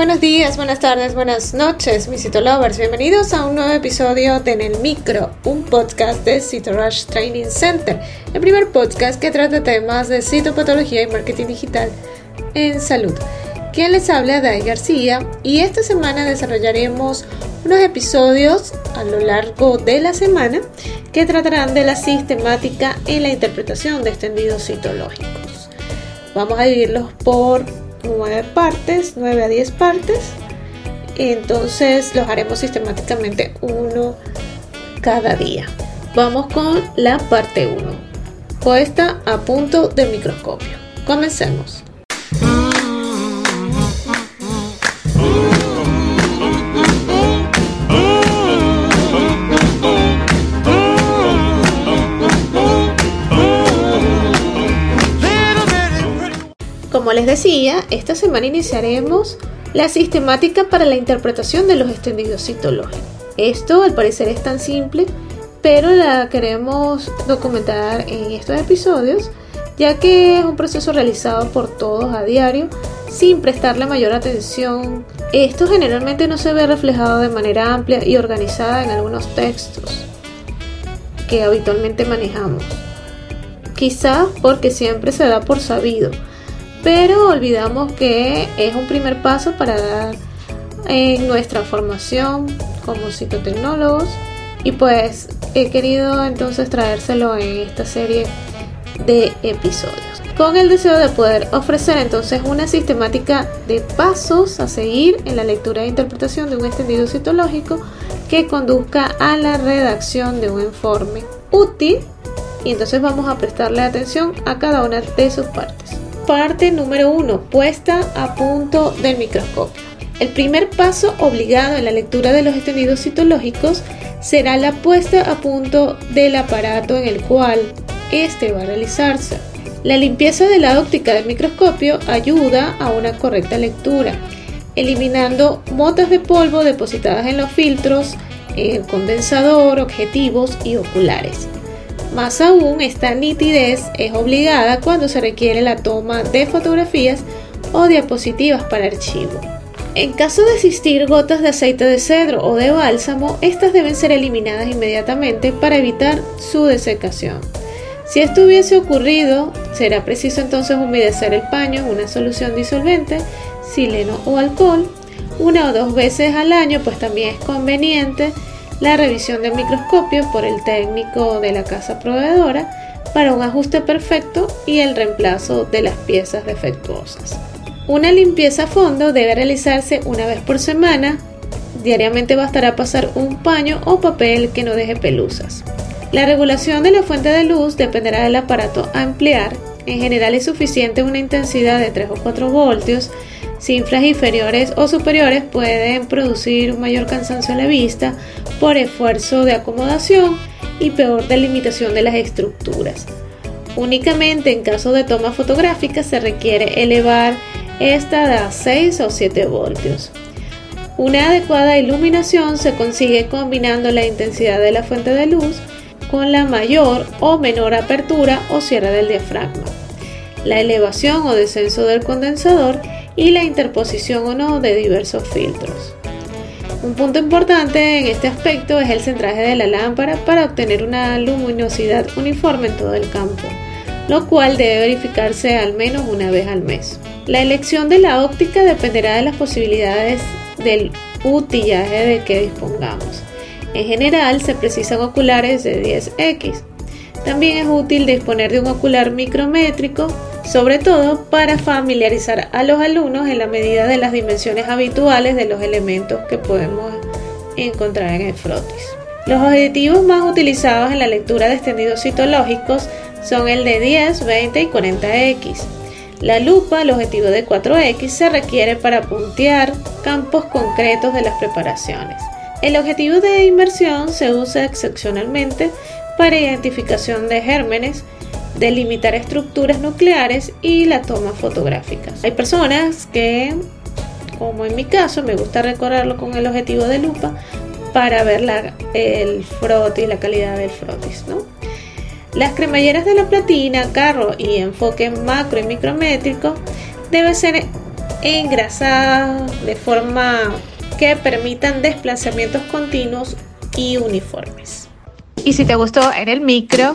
Buenos días, buenas tardes, buenas noches, mis Citolovers. Bienvenidos a un nuevo episodio de En el Micro, un podcast de CitoRush Training Center, el primer podcast que trata temas de citopatología y marketing digital en salud. Quien les habla, Dai García, y esta semana desarrollaremos unos episodios a lo largo de la semana que tratarán de la sistemática en la interpretación de extendidos citológicos. Vamos a dividirlos por nueve partes, 9 a 10 partes. Entonces los haremos sistemáticamente uno cada día. Vamos con la parte 1. Puesta a punto del microscopio. Comencemos. Como les decía, esta semana iniciaremos la sistemática para la interpretación de los extendidos citológicos. Esto al parecer es tan simple, pero la queremos documentar en estos episodios, ya que es un proceso realizado por todos a diario sin prestarle mayor atención. Esto generalmente no se ve reflejado de manera amplia y organizada en algunos textos que habitualmente manejamos. Quizás porque siempre se da por sabido pero olvidamos que es un primer paso para dar en nuestra formación como psicotecnólogos. Y pues he querido entonces traérselo en esta serie de episodios. Con el deseo de poder ofrecer entonces una sistemática de pasos a seguir en la lectura e interpretación de un extendido citológico que conduzca a la redacción de un informe útil. Y entonces vamos a prestarle atención a cada una de sus partes. Parte número 1. Puesta a punto del microscopio. El primer paso obligado en la lectura de los extendidos citológicos será la puesta a punto del aparato en el cual éste va a realizarse. La limpieza de la óptica del microscopio ayuda a una correcta lectura, eliminando motas de polvo depositadas en los filtros, el condensador, objetivos y oculares. Más aún, esta nitidez es obligada cuando se requiere la toma de fotografías o diapositivas para archivo. En caso de existir gotas de aceite de cedro o de bálsamo, estas deben ser eliminadas inmediatamente para evitar su desecación. Si esto hubiese ocurrido, será preciso entonces humedecer el paño en una solución disolvente, sileno o alcohol, una o dos veces al año, pues también es conveniente la revisión del microscopio por el técnico de la casa proveedora para un ajuste perfecto y el reemplazo de las piezas defectuosas. Una limpieza a fondo debe realizarse una vez por semana. Diariamente bastará pasar un paño o papel que no deje pelusas. La regulación de la fuente de luz dependerá del aparato a emplear. En general es suficiente una intensidad de 3 o 4 voltios Cifras inferiores o superiores pueden producir un mayor cansancio a la vista por esfuerzo de acomodación y peor delimitación de las estructuras. Únicamente en caso de toma fotográfica se requiere elevar esta a 6 o 7 voltios. Una adecuada iluminación se consigue combinando la intensidad de la fuente de luz con la mayor o menor apertura o cierre del diafragma. La elevación o descenso del condensador y la interposición o no de diversos filtros. Un punto importante en este aspecto es el centraje de la lámpara para obtener una luminosidad uniforme en todo el campo, lo cual debe verificarse al menos una vez al mes. La elección de la óptica dependerá de las posibilidades del utillaje de que dispongamos. En general se precisan oculares de 10X. También es útil disponer de un ocular micrométrico sobre todo para familiarizar a los alumnos en la medida de las dimensiones habituales de los elementos que podemos encontrar en el frotis. Los objetivos más utilizados en la lectura de extendidos citológicos son el de 10, 20 y 40X. La lupa, el objetivo de 4X, se requiere para puntear campos concretos de las preparaciones. El objetivo de inmersión se usa excepcionalmente para identificación de gérmenes, delimitar estructuras nucleares y la toma fotográfica. Hay personas que, como en mi caso, me gusta recorrerlo con el objetivo de lupa para ver la, el frotis, la calidad del frotis. ¿no? Las cremalleras de la platina, carro y enfoque macro y micrométrico deben ser engrasadas de forma que permitan desplazamientos continuos y uniformes. Y si te gustó en el micro,